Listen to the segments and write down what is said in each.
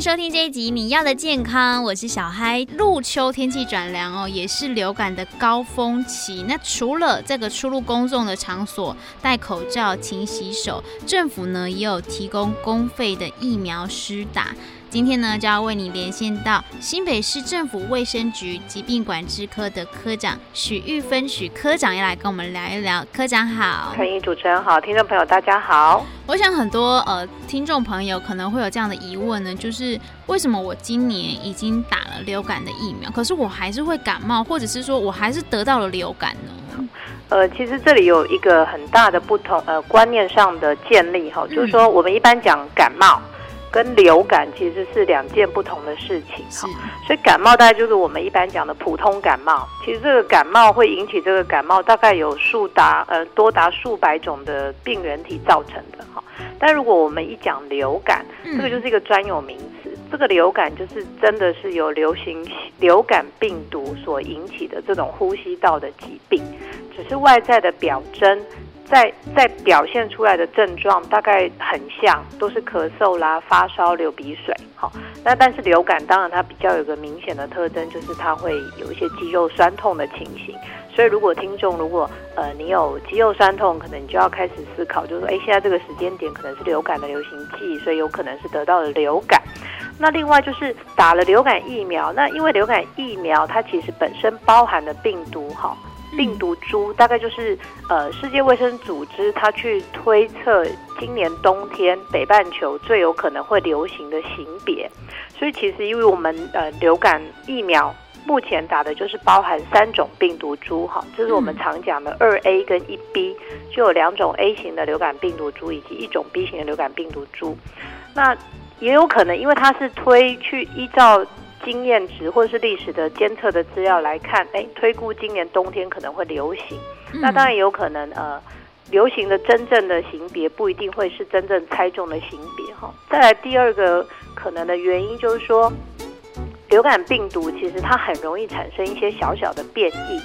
收听这一集《你要的健康》，我是小嗨。入秋天气转凉哦，也是流感的高峰期。那除了这个出入公众的场所戴口罩、勤洗手，政府呢也有提供公费的疫苗施打。今天呢，就要为你连线到新北市政府卫生局疾病管制科的科长许玉芬许科长，要来跟我们聊一聊。科长好，欢迎主持人好，听众朋友大家好。我想很多呃听众朋友可能会有这样的疑问呢，就是为什么我今年已经打了流感的疫苗，可是我还是会感冒，或者是说我还是得到了流感呢？呃，其实这里有一个很大的不同，呃，观念上的建立哈，就是说我们一般讲感冒。跟流感其实是两件不同的事情哈，所以感冒大概就是我们一般讲的普通感冒。其实这个感冒会引起这个感冒，大概有数达呃多达数百种的病原体造成的哈。但如果我们一讲流感，这个就是一个专有名词。这个流感就是真的是由流行流感病毒所引起的这种呼吸道的疾病，只是外在的表征。在在表现出来的症状大概很像，都是咳嗽啦、发烧、流鼻水。好，那但是流感当然它比较有个明显的特征，就是它会有一些肌肉酸痛的情形。所以如果听众如果呃你有肌肉酸痛，可能你就要开始思考，就是说，哎，现在这个时间点可能是流感的流行季，所以有可能是得到了流感。那另外就是打了流感疫苗，那因为流感疫苗它其实本身包含的病毒哈。病毒株大概就是呃，世界卫生组织它去推测今年冬天北半球最有可能会流行的型别，所以其实因为我们呃流感疫苗目前打的就是包含三种病毒株哈，这是我们常讲的二 A 跟一 B，就有两种 A 型的流感病毒株以及一种 B 型的流感病毒株，那也有可能因为它是推去依照。经验值或者是历史的监测的资料来看，哎，推估今年冬天可能会流行。嗯、那当然有可能，呃，流行的真正的型别不一定会是真正猜中的型别哈。再来第二个可能的原因就是说，流感病毒其实它很容易产生一些小小的变异，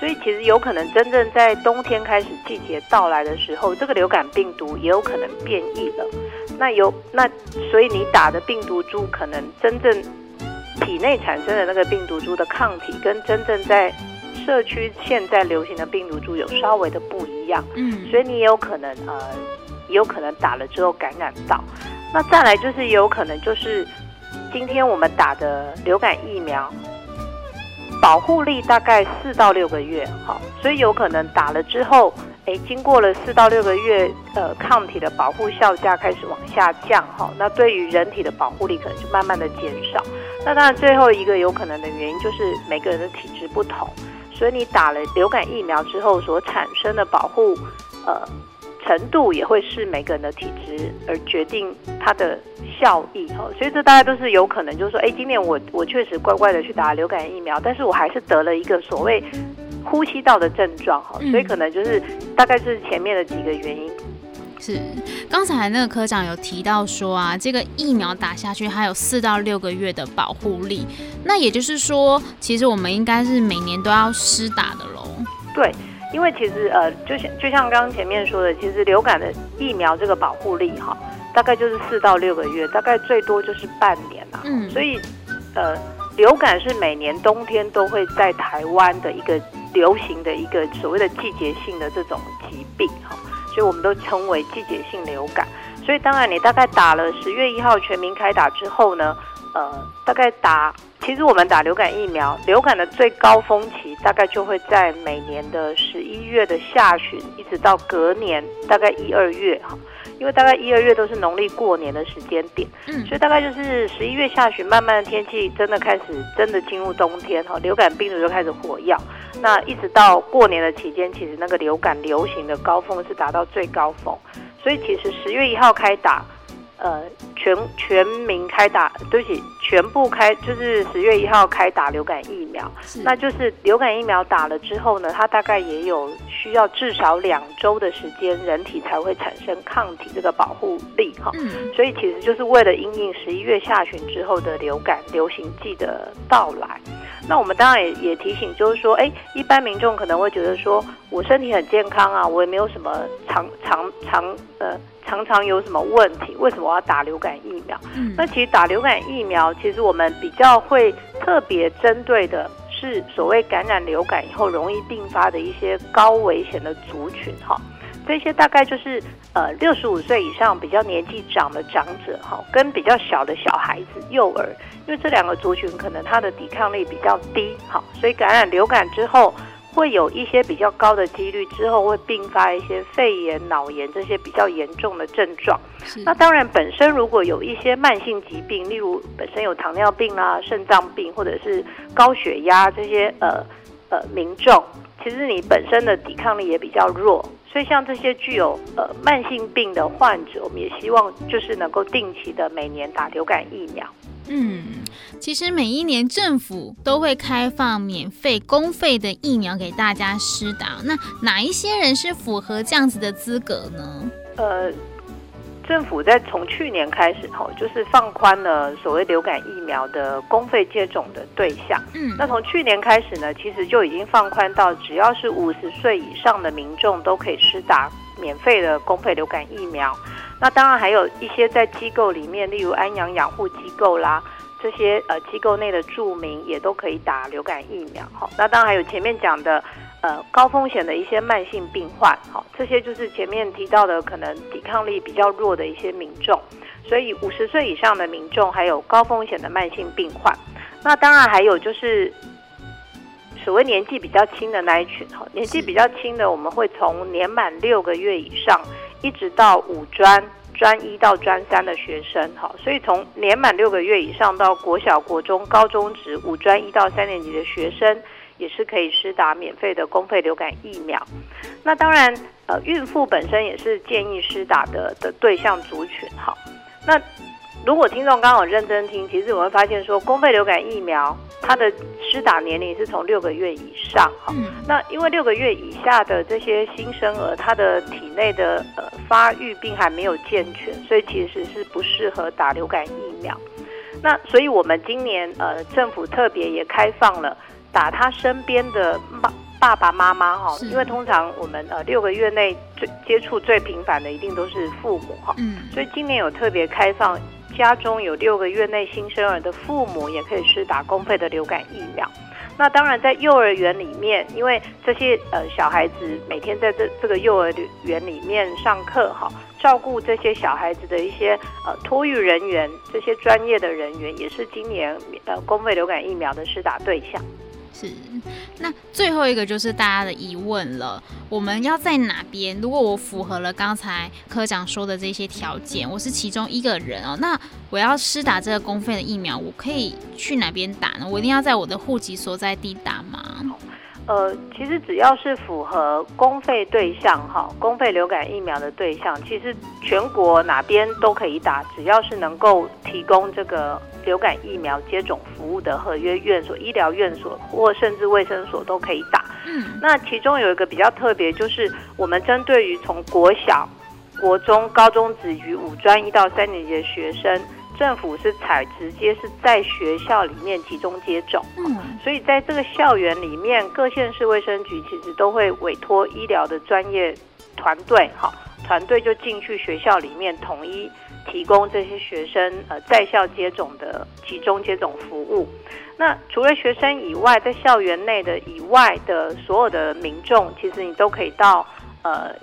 所以其实有可能真正在冬天开始季节到来的时候，这个流感病毒也有可能变异了。那有那所以你打的病毒株可能真正。体内产生的那个病毒株的抗体，跟真正在社区现在流行的病毒株有稍微的不一样，嗯，所以你也有可能呃，也有可能打了之后感染到。那再来就是也有可能就是今天我们打的流感疫苗，保护力大概四到六个月，好，所以有可能打了之后。诶，经过了四到六个月，呃，抗体的保护效价开始往下降，哈，那对于人体的保护力可能就慢慢的减少。那当然，最后一个有可能的原因就是每个人的体质不同，所以你打了流感疫苗之后所产生的保护，呃，程度也会是每个人的体质而决定它的效益，哈。所以这大家都是有可能，就是说，诶，今年我我确实乖乖的去打流感疫苗，但是我还是得了一个所谓。呼吸道的症状哈，所以可能就是大概是前面的几个原因。是，刚才那个科长有提到说啊，这个疫苗打下去还有四到六个月的保护力，那也就是说，其实我们应该是每年都要施打的喽。对，因为其实呃，就像就像刚刚前面说的，其实流感的疫苗这个保护力哈，大概就是四到六个月，大概最多就是半年啦。嗯，所以呃，流感是每年冬天都会在台湾的一个。流行的一个所谓的季节性的这种疾病哈，所以我们都称为季节性流感。所以当然，你大概打了十月一号全民开打之后呢，呃，大概打，其实我们打流感疫苗，流感的最高峰期大概就会在每年的十一月的下旬，一直到隔年大概一二月哈。因为大概一二月都是农历过年的时间点，嗯，所以大概就是十一月下旬，慢慢的天气真的开始真的进入冬天哈，流感病毒就开始火药。那一直到过年的期间，其实那个流感流行的高峰是达到最高峰。所以其实十月一号开打，呃，全全民开打，对不起，全部开就是十月一号开打流感疫苗，那就是流感疫苗打了之后呢，它大概也有需要至少两周的时间，人体才会产生抗体这个保护力哈。嗯，所以其实就是为了应应十一月下旬之后的流感流行季的到来。那我们当然也也提醒，就是说，哎，一般民众可能会觉得说，我身体很健康啊，我也没有什么常常常呃常常有什么问题，为什么我要打流感疫苗？嗯，那其实打流感疫苗，其实我们比较会特别针对的是所谓感染流感以后容易并发的一些高危险的族群，哈。这些大概就是呃六十五岁以上比较年纪长的长者哈，跟比较小的小孩子、幼儿，因为这两个族群可能他的抵抗力比较低，好，所以感染流感之后会有一些比较高的几率，之后会并发一些肺炎、脑炎这些比较严重的症状。那当然，本身如果有一些慢性疾病，例如本身有糖尿病啊、肾脏病或者是高血压这些呃呃民众，其实你本身的抵抗力也比较弱。所以，像这些具有呃慢性病的患者，我们也希望就是能够定期的每年打流感疫苗。嗯，其实每一年政府都会开放免费公费的疫苗给大家施打。那哪一些人是符合这样子的资格呢？呃。政府在从去年开始吼，就是放宽了所谓流感疫苗的公费接种的对象。嗯，那从去年开始呢，其实就已经放宽到只要是五十岁以上的民众都可以施打免费的公费流感疫苗。那当然还有一些在机构里面，例如安阳养护机构啦，这些呃机构内的住民也都可以打流感疫苗。好，那当然还有前面讲的。呃，高风险的一些慢性病患，好，这些就是前面提到的，可能抵抗力比较弱的一些民众，所以五十岁以上的民众，还有高风险的慢性病患，那当然还有就是所谓年纪比较轻的那一群，哈，年纪比较轻的，我们会从年满六个月以上，一直到五专专一到专三的学生，哈，所以从年满六个月以上到国小、国中、高中职五专一到三年级的学生。也是可以施打免费的公费流感疫苗。那当然，呃，孕妇本身也是建议施打的的对象族群。哈，那如果听众刚好认真听，其实我会发现说，公费流感疫苗它的施打年龄是从六个月以上。哈，那因为六个月以下的这些新生儿，他的体内的呃发育并还没有健全，所以其实是不适合打流感疫苗。那所以我们今年呃政府特别也开放了。打他身边的妈爸爸妈妈哈，因为通常我们呃六个月内最接触最频繁的一定都是父母哈，嗯，所以今年有特别开放，家中有六个月内新生儿的父母也可以施打公费的流感疫苗。那当然在幼儿园里面，因为这些呃小孩子每天在这这个幼儿园里面上课哈，照顾这些小孩子的一些呃托育人员，这些专业的人员也是今年呃公费流感疫苗的施打对象。是，那最后一个就是大家的疑问了，我们要在哪边？如果我符合了刚才科长说的这些条件，我是其中一个人哦，那我要施打这个公费的疫苗，我可以去哪边打呢？我一定要在我的户籍所在地打吗？呃，其实只要是符合公费对象哈，公费流感疫苗的对象，其实全国哪边都可以打，只要是能够提供这个流感疫苗接种服务的合约院所、医疗院所或甚至卫生所都可以打。嗯，那其中有一个比较特别，就是我们针对于从国小、国中、高中子与五专一到三年级的学生。政府是采直接是在学校里面集中接种，嗯，所以在这个校园里面，各县市卫生局其实都会委托医疗的专业团队，哈，团队就进去学校里面统一提供这些学生呃在校接种的集中接种服务。那除了学生以外，在校园内的以外的所有的民众，其实你都可以到呃。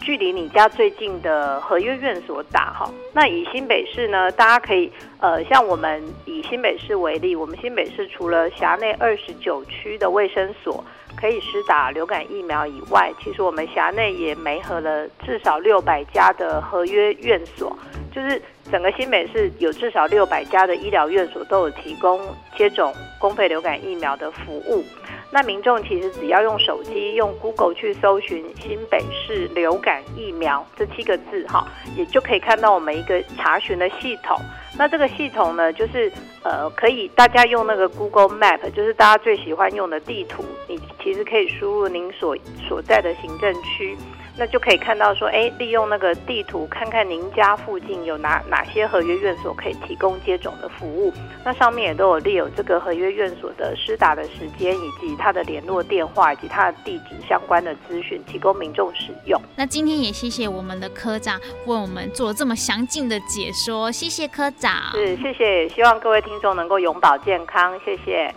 距离你家最近的合约院所打哈，那以新北市呢，大家可以呃，像我们以新北市为例，我们新北市除了辖内二十九区的卫生所可以施打流感疫苗以外，其实我们辖内也媒合了至少六百家的合约院所，就是整个新北市有至少六百家的医疗院所都有提供接种公费流感疫苗的服务。那民众其实只要用手机用 Google 去搜寻新北市流感疫苗这七个字哈，也就可以看到我们一个查询的系统。那这个系统呢，就是呃，可以大家用那个 Google Map，就是大家最喜欢用的地图，你其实可以输入您所所在的行政区。那就可以看到说，哎，利用那个地图看看您家附近有哪哪些合约院所可以提供接种的服务。那上面也都有列有这个合约院所的施打的时间，以及他的联络电话以及他的地址相关的资讯，提供民众使用。那今天也谢谢我们的科长为我们做这么详尽的解说，谢谢科长。是，谢谢，希望各位听众能够永葆健康，谢谢。